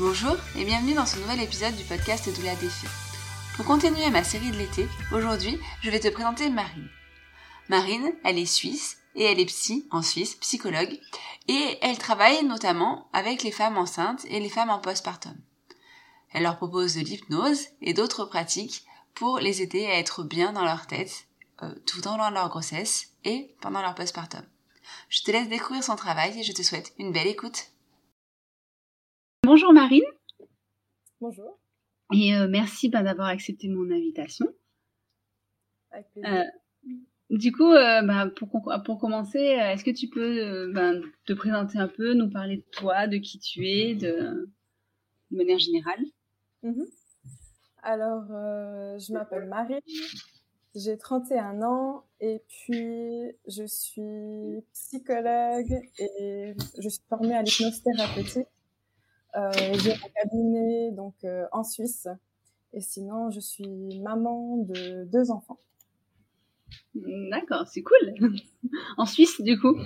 Bonjour et bienvenue dans ce nouvel épisode du podcast Doula Défait. Pour continuer ma série de l'été, aujourd'hui, je vais te présenter Marine. Marine, elle est suisse et elle est psy en Suisse, psychologue, et elle travaille notamment avec les femmes enceintes et les femmes en postpartum. Elle leur propose de l'hypnose et d'autres pratiques pour les aider à être bien dans leur tête euh, tout au long de leur grossesse et pendant leur postpartum. Je te laisse découvrir son travail et je te souhaite une belle écoute. Bonjour Marine. Bonjour. Et euh, merci bah, d'avoir accepté mon invitation. Avec plaisir. Euh, du coup, euh, bah, pour, pour, commencer, est-ce que tu peux bah, te présenter un peu, nous parler de toi, de qui tu es, de, de manière générale? Mhm. Alors, je m'appelle Marie, j'ai 31 ans et puis je suis psychologue et je suis formée à l'hypnose thérapeutique. Euh, j'ai un cabinet donc euh, en Suisse et sinon je suis maman de deux enfants. D'accord, c'est cool. en Suisse du coup.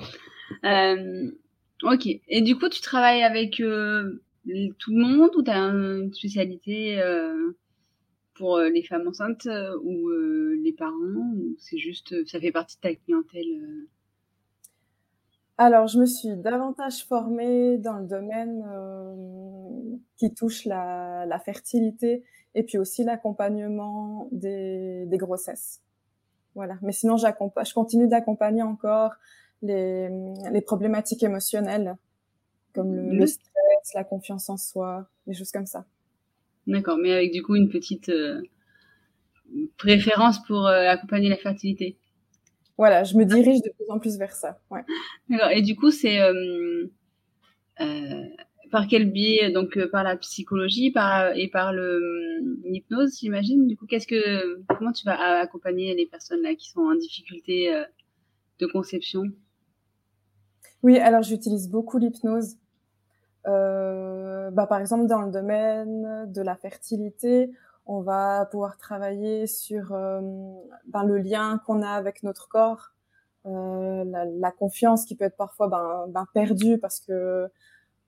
Euh, ok. Et du coup, tu travailles avec tout le monde ou tu as une spécialité pour les femmes enceintes ou les parents ou c'est juste ça fait partie de ta clientèle alors, je me suis davantage formée dans le domaine euh, qui touche la, la, fertilité et puis aussi l'accompagnement des, des, grossesses. Voilà. Mais sinon, je continue d'accompagner encore les, les, problématiques émotionnelles, comme le, le, stress, la confiance en soi, des choses comme ça. D'accord, mais avec du coup une petite euh, préférence pour euh, accompagner la fertilité voilà, je me dirige de plus en plus vers ça. Ouais. Et du coup, c'est euh, euh, par quel biais Donc euh, par la psychologie, par et par l'hypnose, j'imagine? Du coup, qu'est-ce que comment tu vas accompagner les personnes là qui sont en difficulté euh, de conception? Oui, alors j'utilise beaucoup l'hypnose. Euh, bah, par exemple, dans le domaine de la fertilité, on va pouvoir travailler sur euh, ben, le lien qu'on a avec notre corps, euh, la, la, confiance qui peut être parfois ben, ben, perdue parce que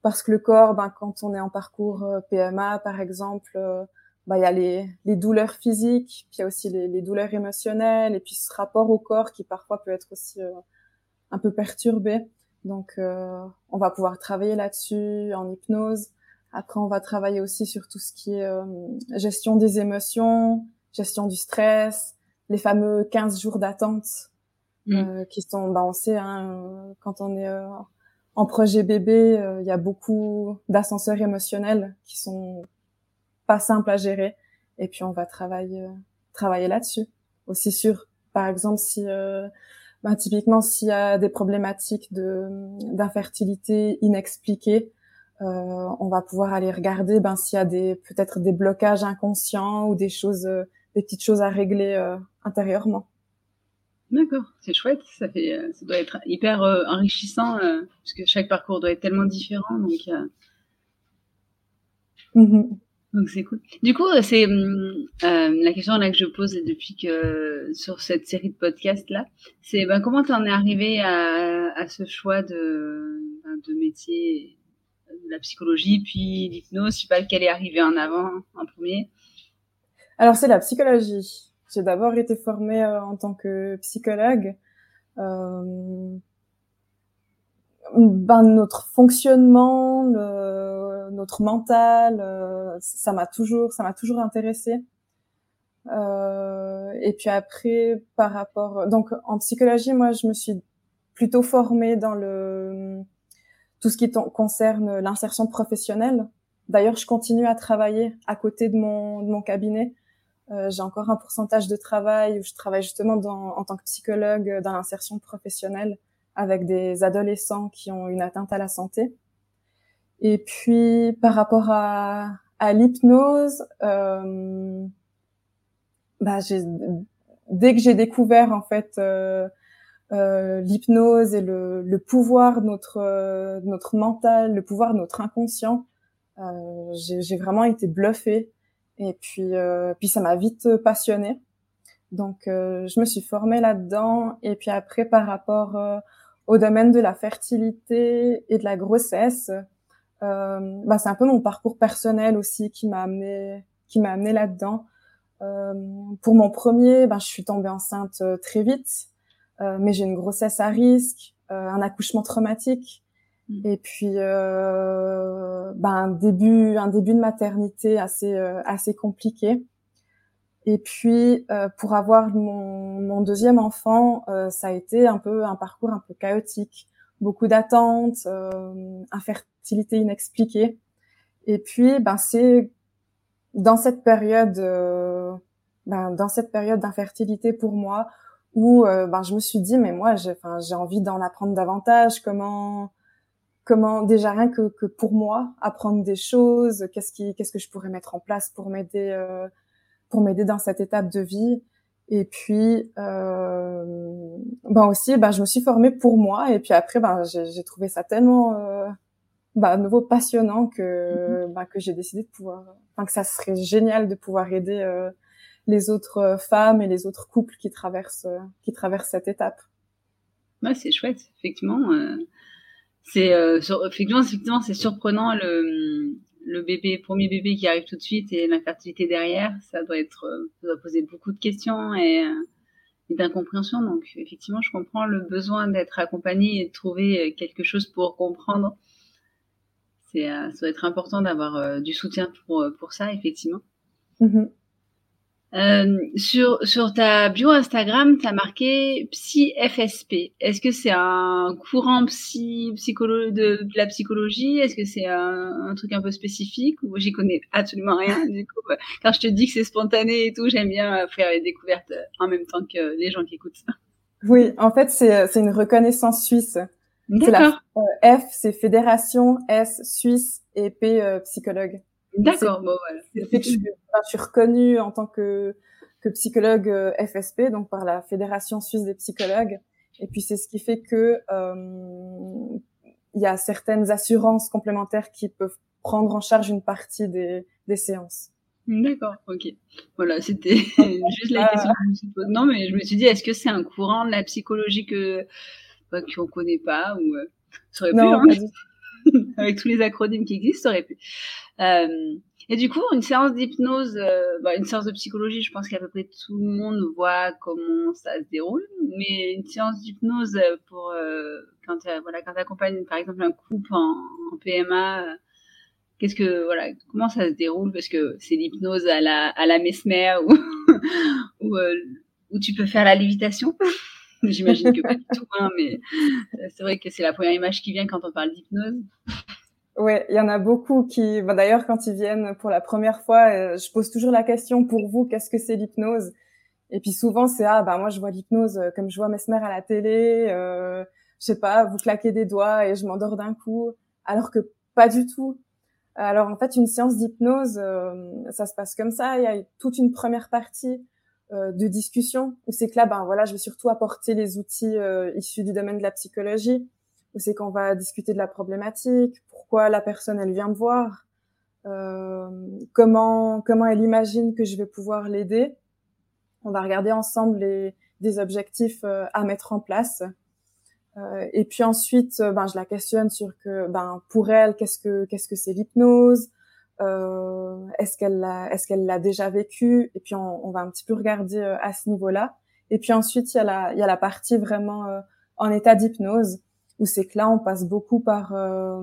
parce que le corps, ben, quand on est en parcours euh, PMA par exemple, bah, il y a les, les, douleurs physiques, puis il y a aussi les, les, douleurs émotionnelles, et puis ce rapport au corps qui parfois peut être aussi euh, un peu perturbé. Donc, euh, on va pouvoir travailler là-dessus en hypnose. Après, on va travailler aussi sur tout ce qui est euh, gestion des émotions, gestion du stress, les fameux 15 jours d'attente mmh. qui sont, bah, on sait, hein, quand on est en projet bébé, il y a beaucoup d'ascenseurs émotionnels qui sont pas simple à gérer. Et puis on va travailler travailler là-dessus. Aussi sur, par exemple, si euh, ben, typiquement s'il y a des problématiques de d'infertilité inexpliquées, euh, on va pouvoir aller regarder ben s'il y a des peut-être des blocages inconscients ou des choses, euh, des petites choses à régler euh, intérieurement. D'accord, c'est chouette. Ça fait, ça doit être hyper enrichissant parce que chaque parcours doit être tellement différent. Donc, mmh donc c'est cool. Du coup, c'est euh, la question là que je pose depuis que sur cette série de podcasts là, c'est ben, comment tu en es arrivé à, à, ce choix de, ben, de métier, la psychologie, puis l'hypnose. Je sais pas lequel est arrivé en avant en premier. Alors c'est la psychologie. J'ai d'abord été formée euh, en tant que psychologue. Euh, ben, notre fonctionnement, le, notre mental, euh, ça m'a toujours, ça m'a toujours intéressé. Euh, et puis après, par rapport, donc en psychologie, moi, je me suis plutôt formée dans le tout ce qui concerne l'insertion professionnelle. D'ailleurs, je continue à travailler à côté de mon, de mon cabinet. Euh, j'ai encore un pourcentage de travail où je travaille justement dans, en tant que psychologue dans l'insertion professionnelle avec des adolescents qui ont une atteinte à la santé. Et puis par rapport à, à l'hypnose, euh, bah, dès que j'ai découvert en fait euh, euh, l'hypnose et le, le, pouvoir de notre euh, notre mental, le pouvoir de notre inconscient, euh, j'ai vraiment été bluffée. Et puis euh, puis ça m'a vite passionnée. Donc je me suis formée là-dedans. Et puis après par rapport au domaine de la fertilité et de la grossesse. Euh, bah, c'est un peu mon parcours personnel aussi qui m'a amené qui m'a amené là-dedans. Euh, pour mon premier, ben, je suis tombée enceinte euh, très vite, euh, mais j'ai une grossesse à risque, euh, un accouchement traumatique, mmh. et puis ben, un début un début de maternité assez assez compliqué. Et puis, euh, pour avoir mon, mon deuxième enfant, euh, ça a été un peu un parcours un peu chaotique, beaucoup d'attentes, euh, infertilité inexpliquée. Et puis, ben c'est dans cette période, euh, ben, dans cette période d'infertilité pour moi, où euh, ben je me suis dit, mais moi, j'ai, envie d'en apprendre davantage. Comment, comment déjà rien que, que pour moi, apprendre des choses. Qu'est-ce qui, qu'est-ce que je pourrais mettre en place pour m'aider pour m'aider dans cette étape de vie. Et puis, euh, ben aussi, ben je me suis formée pour moi. Et puis après, ben j'ai trouvé ça tellement, euh, ben, à nouveau passionnant que, mm-hmm. ben, que j'ai décidé de pouvoir, enfin que ça serait génial de pouvoir aider euh, les autres femmes et les autres couples qui traversent, qui traversent cette étape. Ouais, c'est chouette, effectivement. Euh, c'est euh, effectivement, effectivement, c'est surprenant le le bébé, premier bébé qui arrive tout de suite et l'infertilité derrière, ça doit être, euh, ça doit poser beaucoup de questions et, euh, et d'incompréhension. Donc, effectivement, je comprends le besoin d'être accompagné et de trouver euh, quelque chose pour comprendre. C'est, ça doit être important d'avoir du soutien pour, pour ça, effectivement. Mm-hmm. Euh, sur, sur ta bio Instagram, tu as marqué Psy FSP. Est-ce que c'est un courant psy, psycholo de, de, la psychologie? Est-ce que c'est un, un, truc un peu spécifique? Ou j'y connais absolument rien du coup Quand je te dis que c'est spontané et tout, j'aime bien faire les découvertes en même temps que les gens qui écoutent ça. Oui, en fait, c'est une reconnaissance suisse. D'accord. Euh, F, c'est Fédération, S, Suisse et P, euh, psychologue. D'accord, bon voilà. je, suis, je suis reconnue en tant que, que psychologue euh, FSP, donc par la Fédération suisse des psychologues. Et puis c'est ce qui fait que euh, il y a certaines assurances complémentaires qui peuvent prendre en charge une partie des, des séances. D'accord, ok. Voilà, c'était juste la question que je me suis posée. Non, mais je me suis dit, est-ce que c'est un courant de la psychologie que bah, qu'on connaît pas ou euh, ça aurait non, pu, hein avec tous les acronymes qui existent, ça aurait pu. Euh, Et du coup, une séance d'hypnose, euh, bah, une séance de psychologie, je pense qu'à peu près tout le monde voit comment ça se déroule. Mais une séance d'hypnose pour euh, quand voilà quand accompagnes par exemple un couple en, PMA, qu'est-ce que voilà comment ça se déroule? Parce que c'est l'hypnose à la à la mesmer ou ou, où tu peux faire la lévitation. J'imagine que pas du tout, hein, mais c'est vrai que c'est la première image qui vient quand on parle d'hypnose. Oui, il y en a beaucoup qui, bah, d'ailleurs, quand ils viennent pour la première fois, euh, je pose toujours la question pour vous, qu'est-ce que c'est l'hypnose? Et puis souvent, c'est ah bah moi je vois l'hypnose euh, comme je vois Mesmer à la télé, euh, je sais pas, vous claquez des doigts et je m'endors d'un coup, alors que pas du tout. Alors en fait, une séance d'hypnose, euh, ça se passe comme ça. Il y a toute une première partie de discussion où c'est que là, ben voilà, je vais surtout apporter les outils issus du domaine de la psychologie c'est qu'on va discuter de la problématique, pourquoi la personne elle vient me voir, euh, comment comment elle imagine que je vais pouvoir l'aider. On va regarder ensemble les des objectifs euh, à mettre en place. Euh, et puis ensuite, euh, ben je la questionne sur que ben pour elle qu'est-ce que qu'est-ce que c'est l'hypnose, euh, est-ce qu'elle l'a est-ce qu'elle l'a déjà vécu? Et puis on, on, va un petit peu regarder à ce niveau-là. Et puis ensuite il y a la il y a la partie vraiment en état d'hypnose où c'est que là on passe beaucoup par euh,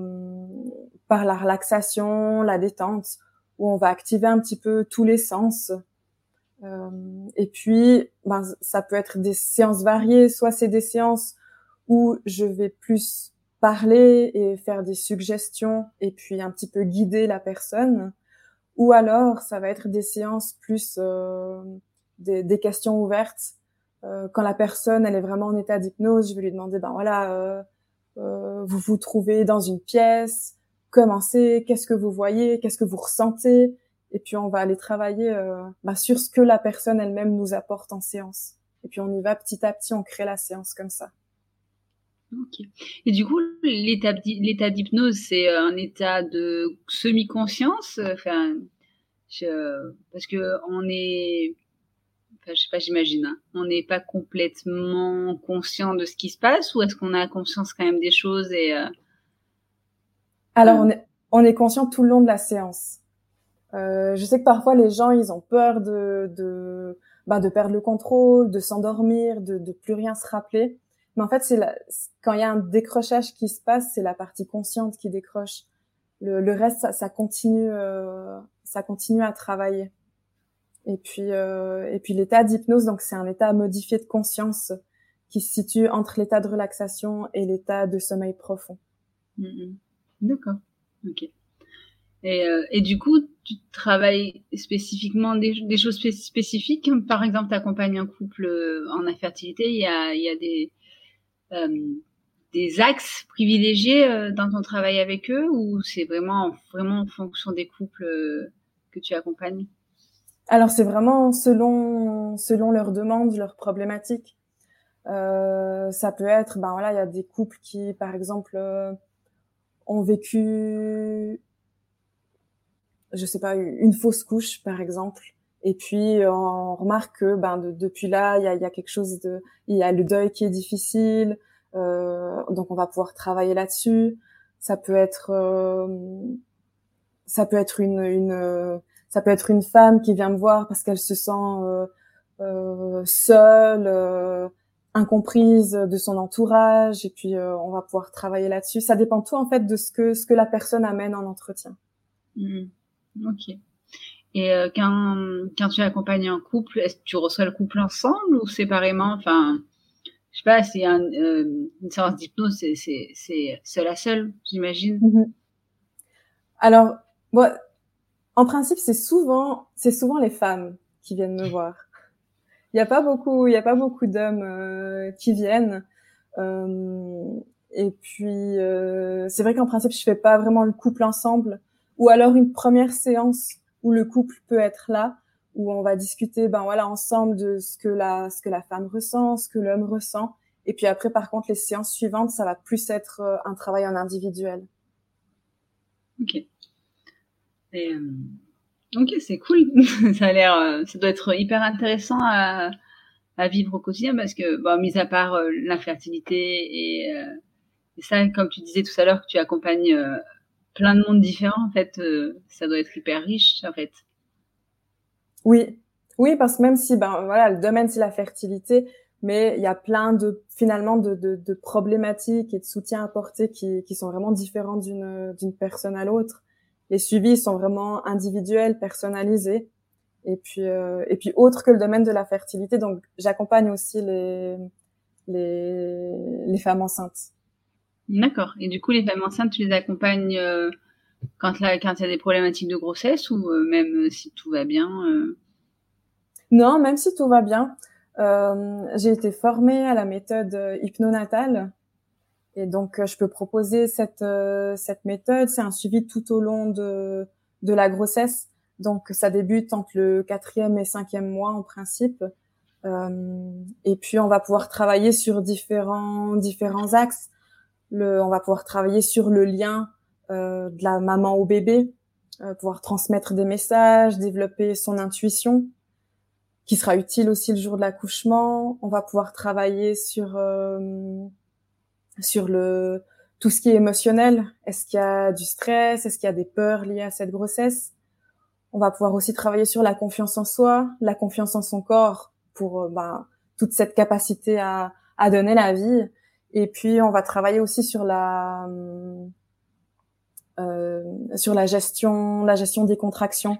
par la relaxation, la détente, où on va activer un petit peu tous les sens. Euh, et puis, ben, ça peut être des séances variées, soit c'est des séances où je vais plus parler et faire des suggestions et puis un petit peu guider la personne, ou alors ça va être des séances plus euh, des, des, questions ouvertes. Euh, quand la personne elle est vraiment en état d'hypnose, je vais lui demander ben voilà euh, vous vous trouvez dans une pièce, comment c'est, qu'est-ce que vous voyez, qu'est-ce que vous ressentez, et puis on va aller travailler euh, bah, sur ce que la personne elle-même nous apporte en séance. Et puis on y va petit à petit, on crée la séance comme ça. Ok. Et du coup, l'état d'hypnose, c'est euh, un état de semi-conscience. Enfin, parce que on est je sais pas, j'imagine. Hein. On n'est pas complètement conscient de ce qui se passe ou est-ce qu'on a conscience quand même des choses et euh... Alors on est on est conscient tout le long de la séance. Euh, je sais que parfois les gens ils ont peur de de bah, de perdre le contrôle, de s'endormir, de de plus rien se rappeler. Mais en fait c'est quand il y a un décrochage qui se passe, c'est la partie consciente qui décroche. Le, le reste ça, ça continue euh, ça continue à travailler. Et puis, euh, et puis l'état d'hypnose, donc c'est un état modifié de conscience qui se situe entre l'état de relaxation et l'état de sommeil profond. Mm-hmm. D'accord. Ok. Et, euh, et, du coup, tu travailles spécifiquement des, des choses spécifiques? Par exemple, tu accompagnes un couple euh, en infertilité. Il y a, il y a des, euh, des axes privilégiés euh, dans ton travail avec eux ou c'est vraiment, vraiment en fonction des couples que tu accompagnes? Alors c'est vraiment selon selon leurs demandes, leurs problématiques. Euh, ça peut être, ben voilà, il y a des couples qui, par exemple, euh, ont vécu, je sais pas, une fausse couche, par exemple, et puis on remarque que, ben depuis là, il y a, y a, quelque chose de, il y a le deuil qui est difficile, euh, donc on va pouvoir travailler là-dessus. Ça peut être, euh, ça peut être une, une ça peut être une femme qui vient me voir parce qu'elle se sent euh, euh, seule, euh, incomprise de son entourage, et puis on va pouvoir travailler là-dessus. Ça dépend tout en fait de ce que ce que la personne amène en entretien. Mmh. Ok. Et quand, quand tu accompagnes un couple, est-ce que tu reçois le couple ensemble ou séparément? Enfin, je sais pas, c'est un, une séance d'hypnose, c'est, c'est, c'est seul à seul, j'imagine. Mmh Alors, moi, en principe, c'est souvent, c'est souvent les femmes qui viennent me voir. Il n'y a pas beaucoup, il y a pas beaucoup d'hommes euh, qui viennent. Euh, et puis, euh, c'est vrai qu'en principe, je fais pas vraiment le couple ensemble, ou alors une première séance où le couple peut être là, où on va discuter, ben voilà, ensemble de ce que la, ce que la femme ressent, ce que l'homme ressent. Et puis après, par contre, les séances suivantes, ça va plus être un travail en individuel. Ok. Euh, ok, c'est cool. ça a l'air, euh, ça doit être hyper intéressant à, vivre au quotidien parce que, mis à part euh, l'infertilité et, ça, comme tu disais tout à l'heure, que tu accompagnes plein de mondes différents, en fait, ça doit être hyper riche, en fait. Oui, oui, parce que même si, ben voilà, le domaine c'est la fertilité, mais il y a plein de finalement de, problématiques et de soutiens apportés qui, qui sont vraiment différents d'une personne à l'autre. Les suivis sont vraiment individuels, personnalisés, et puis euh, et puis autre que le domaine de la fertilité. Donc j'accompagne aussi les les les femmes enceintes. D'accord. Et du coup, les femmes enceintes, tu les accompagnes euh, quand là, quand il y a des problématiques de grossesse ou euh, même si tout va bien. Non, même si tout va bien. Euh, j'ai été formée à la méthode hypnonatale et donc je peux proposer cette euh, cette méthode. C'est un suivi tout au long de de la grossesse. Donc ça débute entre le quatrième et cinquième mois en principe. Euh, et puis on va pouvoir travailler sur différents différents axes. Le, on va pouvoir travailler sur le lien euh, de la maman au bébé, euh, pouvoir transmettre des messages, développer son intuition, qui sera utile aussi le jour de l'accouchement. On va pouvoir travailler sur euh, sur le tout ce qui est émotionnel. Est-ce qu'il y a du stress? Est-ce qu'il y a des peurs liées à cette grossesse? On va pouvoir aussi travailler sur la confiance en soi, la confiance en son corps pour euh, ben, toute cette capacité à, à donner la vie. Et puis on va travailler aussi sur la euh, sur la gestion la gestion des contractions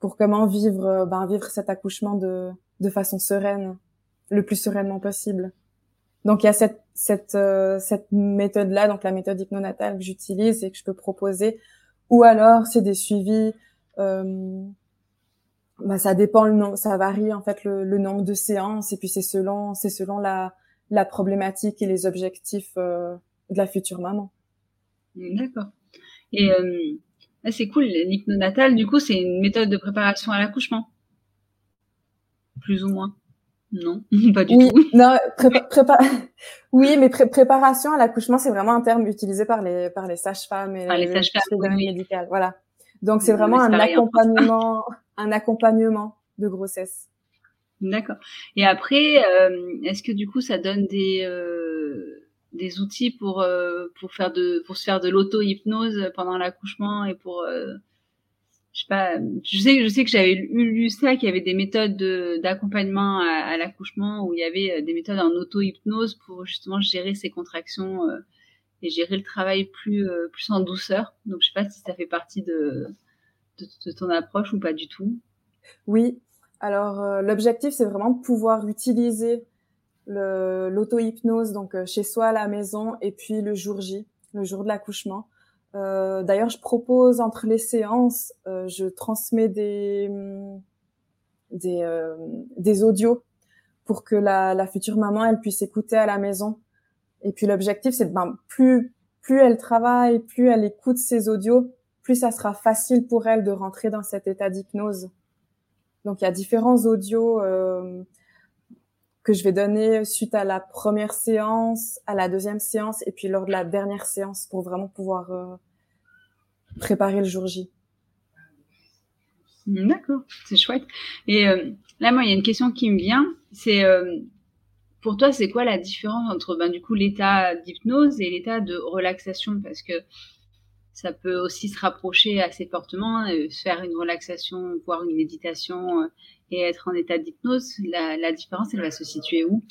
pour comment vivre, euh, ben, vivre cet accouchement de, de façon sereine, le plus sereinement possible. Donc il y a cette cette euh, cette méthode là, donc la méthode hypnonatale que j'utilise et que je peux proposer, ou alors c'est des suivis. Euh, bah, ça dépend le nom, ça varie en fait le, le nombre de séances et puis c'est selon c'est selon la la problématique et les objectifs euh, de la future maman. D'accord. Et euh, ah, c'est cool, l'hypnonatal, du coup, c'est une méthode de préparation à l'accouchement? Plus ou moins? Non, pas du oui, tout. Non, oui, mais préparation à l'accouchement, c'est vraiment un terme utilisé par les par les sages-femmes et les sages-femmes médical. Voilà. Donc c'est vraiment un accompagnement, un accompagnement de grossesse. D'accord. Et après, euh, est-ce que du coup, ça donne des euh, des outils pour euh, pour faire de pour se faire de l'auto hypnose pendant l'accouchement et pour euh, je sais que j'avais lu, ça qu'il y avait des méthodes d'accompagnement à, l'accouchement où il y avait euh, des méthodes en auto hypnose pour justement gérer ces contractions et gérer le travail plus plus en douceur donc je sais pas si ça fait partie de ton approche ou pas du tout oui alors l'objectif c'est vraiment de pouvoir utiliser l'auto-hypnose, donc euh, chez soi à la maison, et puis le jour J, le jour de l'accouchement. Euh, D'ailleurs, je propose entre les séances, euh, je transmets des des, euh, des audios pour que la, la, future maman elle puisse écouter à la maison. Et puis l'objectif, c'est ben plus plus elle travaille, plus elle écoute ses audios, plus ça sera facile pour elle de rentrer dans cet état d'hypnose. Donc il y a différents audios. Euh, que je vais donner suite à la première séance, à la deuxième séance et puis lors de la dernière séance pour vraiment pouvoir euh, préparer le jour J. D'accord, c'est chouette. Et euh, là, moi, il y a une question qui me vient. C'est euh, pour toi, c'est quoi la différence entre ben, du coup l'état d'hypnose et l'état de relaxation? Parce que ça peut aussi se rapprocher assez fortement, faire une relaxation, voire une méditation et être en état d'hypnose, la, la, différence, elle va se situer où?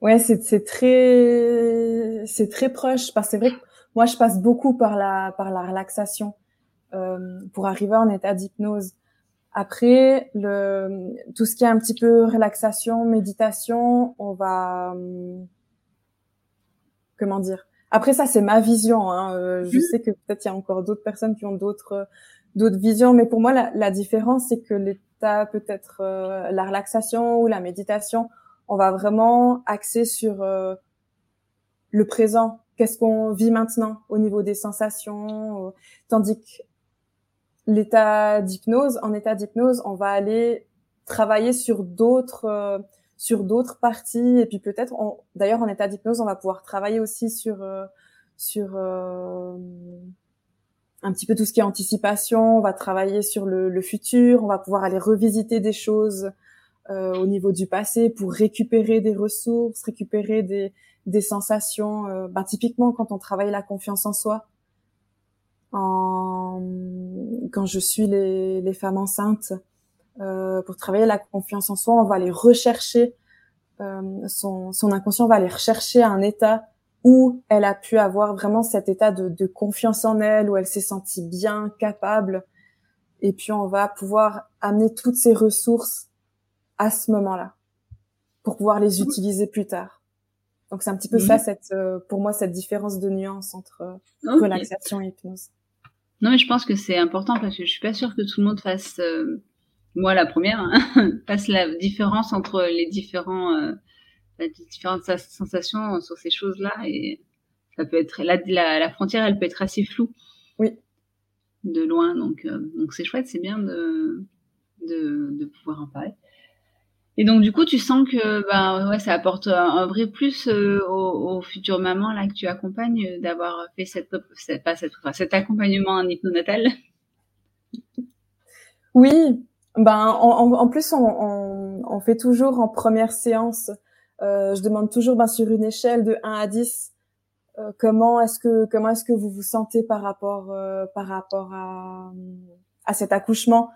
Ouais, c'est très c'est très proche parce que c'est vrai que moi je passe beaucoup par la par la relaxation euh, pour arriver en état d'hypnose. Après le tout ce qui est un petit peu relaxation, méditation, on va hum, comment dire? Après ça c'est ma vision. Hein. Euh, je mmh. sais que peut-être il y a encore d'autres personnes qui ont d'autres d'autres visions. Mais pour moi, la, la différence, c'est que l'état peut-être euh, la relaxation ou la méditation, on va vraiment axer sur euh, le présent. Qu'est-ce qu'on vit maintenant au niveau des sensations, euh, tandis que l'état d'hypnose, en état d'hypnose, on va aller travailler sur d'autres sur d'autres parties et puis peut-être d'ailleurs en état d'hypnose on va pouvoir travailler aussi sur sur un petit peu tout ce qui est anticipation, on va travailler sur le, le futur, on va pouvoir aller revisiter des choses euh, au niveau du passé pour récupérer des ressources, récupérer des, des sensations. Euh, bah, typiquement, quand on travaille la confiance en soi, en, quand je suis les, les femmes enceintes, euh, pour travailler la confiance en soi, on va aller rechercher euh, son, son inconscient va aller rechercher un état où elle a pu avoir vraiment cet état de, de confiance en elle, où elle s'est sentie bien, capable, et puis on va pouvoir amener toutes ces ressources à ce moment-là pour pouvoir les utiliser plus tard. Donc c'est un petit peu ça, cette, euh, pour moi, cette différence de nuance entre euh, relaxation et hypnose. Non, mais je pense que c'est important parce que je suis pas sûre que tout le monde fasse, euh, moi la première, hein, fasse la différence entre les différents, les différentes sensations sur ces choses-là et ça peut être la, la, la, frontière, elle peut être assez floue. Oui. De loin, donc donc c'est chouette, c'est bien de, de de pouvoir en parler. Et donc du coup, tu sens que bah ouais, ça apporte un, vrai plus euh, aux, aux, futures mamans là que tu accompagnes euh, d'avoir fait cette, pas cette, cet accompagnement en hypnonatal? Oui, ben en, en plus on, on, on, fait toujours en première séance. Euh, je demande toujours ben, sur une échelle de 1 à 10 euh, comment est-ce que comment est-ce que vous vous sentez par rapport euh, par rapport à à cet accouchement,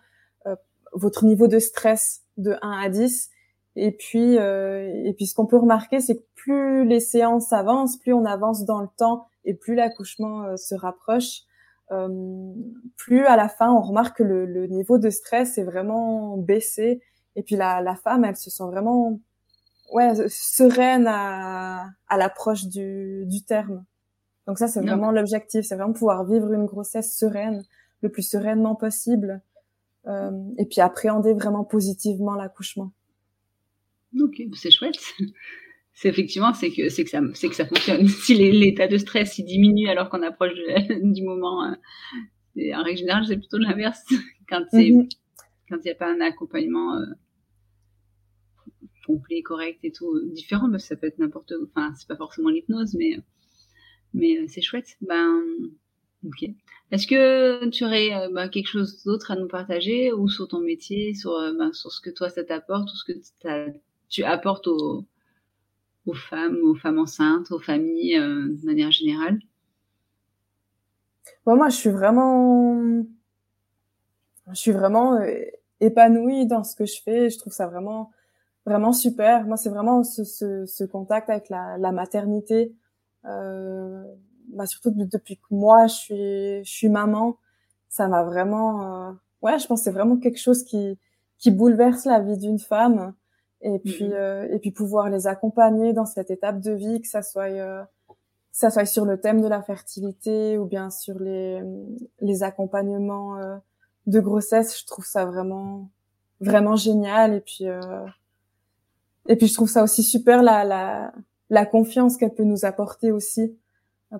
votre niveau de stress de 1 à 10. Et puis, euh, et puis ce qu'on peut remarquer, c'est que plus les séances avancent, plus on avance dans le temps et plus l'accouchement se rapproche, euh, plus à la fin on remarque que le, le, niveau de stress est vraiment baissé. Et puis la, la femme, elle se sent vraiment ouais sereine à, à l'approche du, du terme. Donc ça, c'est vraiment l'objectif, c'est vraiment pouvoir vivre une grossesse sereine, le plus sereinement possible, euh, et puis appréhender vraiment positivement l'accouchement. Ok, c'est chouette. C'est effectivement, c'est que c'est que ça, c'est que ça fonctionne. Si l'état de stress il diminue alors qu'on approche du moment, euh, en règle générale, c'est plutôt l'inverse. Quand c'est mm-hmm. quand il n'y a pas un accompagnement euh, complet, correct et tout, différent, bah, ça peut être n'importe, enfin c'est pas forcément l'hypnose, mais mais c'est chouette. Ben ok. Est-ce que tu aurais euh, bah, quelque chose d'autre à nous partager ou sur ton métier, sur, euh, bah, sur ce que toi ça t'apporte, ou ce que tu apportes aux, aux, femmes, aux femmes enceintes, aux familles euh, de manière générale? Moi, je suis vraiment, je suis vraiment épanouie dans ce que je fais. Je trouve ça vraiment, vraiment super. Moi, c'est vraiment ce, ce, ce, contact avec la, la maternité. Euh, bah, surtout depuis que moi je suis je suis maman, ça m'a vraiment euh, ouais, je pense c'est vraiment quelque chose qui qui bouleverse la vie d'une femme et puis mm-hmm. euh, et puis pouvoir les accompagner dans cette étape de vie que ça soit euh, que ça soit sur le thème de la fertilité ou bien sur les les accompagnements de grossesse, je trouve ça vraiment vraiment génial et puis et puis je trouve ça aussi super la la la confiance qu'elle peut nous apporter aussi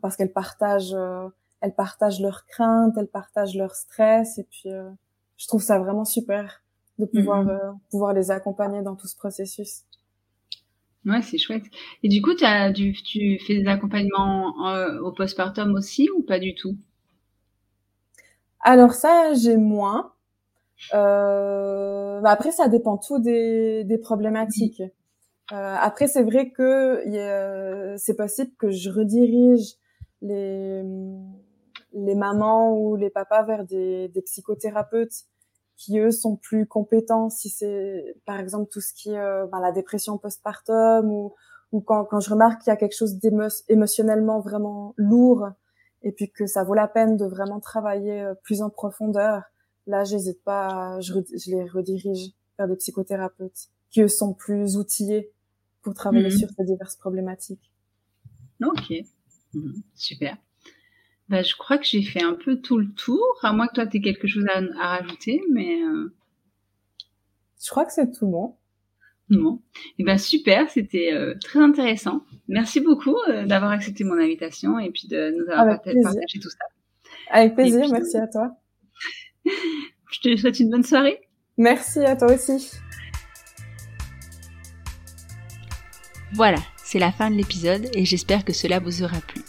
parce qu'elles partagent, euh, elles partagent leurs craintes, elles partagent leur stress, et puis euh, je trouve ça vraiment super de pouvoir mhm. euh, pouvoir les accompagner dans tout ce processus. Ouais, c'est chouette. Et du coup, as, tu, tu fais des accompagnements au postpartum aussi ou pas du tout? Alors ça, j'ai moins. Euh, bah après, ça dépend tout des, des problématiques. Euh, après, c'est vrai que c'est possible que je redirige les, les mamans ou les papas vers des, des psychothérapeutes qui eux sont plus compétents. Si c'est par exemple tout ce qui est euh, ben, la dépression postpartum ou ou quand, quand je remarque qu'il y a quelque chose d'émotionnellement vraiment lourd et puis que ça vaut la peine de vraiment travailler euh, plus en profondeur, là j'hésite pas, je, je, les redirige vers des psychothérapeutes qui eux sont plus outillés pour travailler mmh sur ces diverses problématiques. Ok, mmh. super. Bah, je crois que j'ai fait un peu tout le tour, à moins que toi tu aies quelque chose à, à rajouter, mais... Euh... Je crois que c'est tout bon. Bon, et eh ben super, c'était euh, très intéressant. Merci beaucoup euh, d'avoir accepté mon invitation et puis de nous avoir partagé, tout ça. Avec plaisir, puis, merci à toi. je te souhaite une bonne soirée. Merci à toi aussi. Voilà, c'est la fin de l'épisode et j'espère que cela vous aura plu.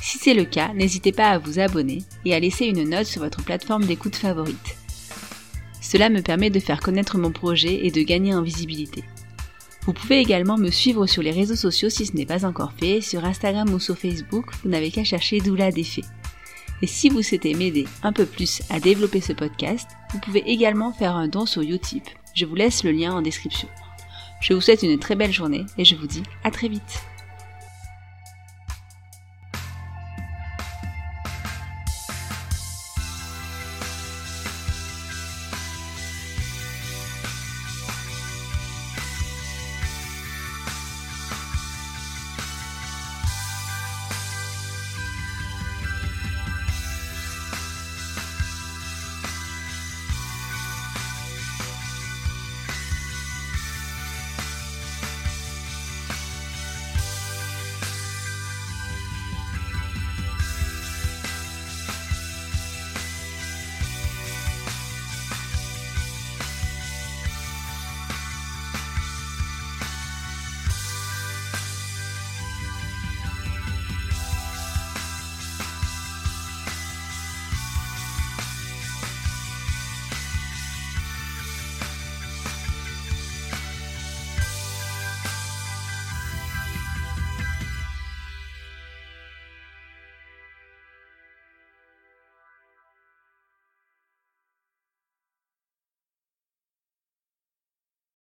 Si c'est le cas, n'hésitez pas à vous abonner et à laisser une note sur votre plateforme d'écoute favorite. Cela me permet de faire connaître mon projet et de gagner en visibilité. Vous pouvez également me suivre sur les réseaux sociaux si ce n'est pas encore fait, sur Instagram ou sur Facebook, vous n'avez qu'à chercher Doula Défait. Et si vous souhaitez m'aider un peu plus à développer ce podcast, vous pouvez également faire un don sur Utip. Je vous laisse le lien en description. Je vous souhaite une très belle journée et je vous dis à très vite.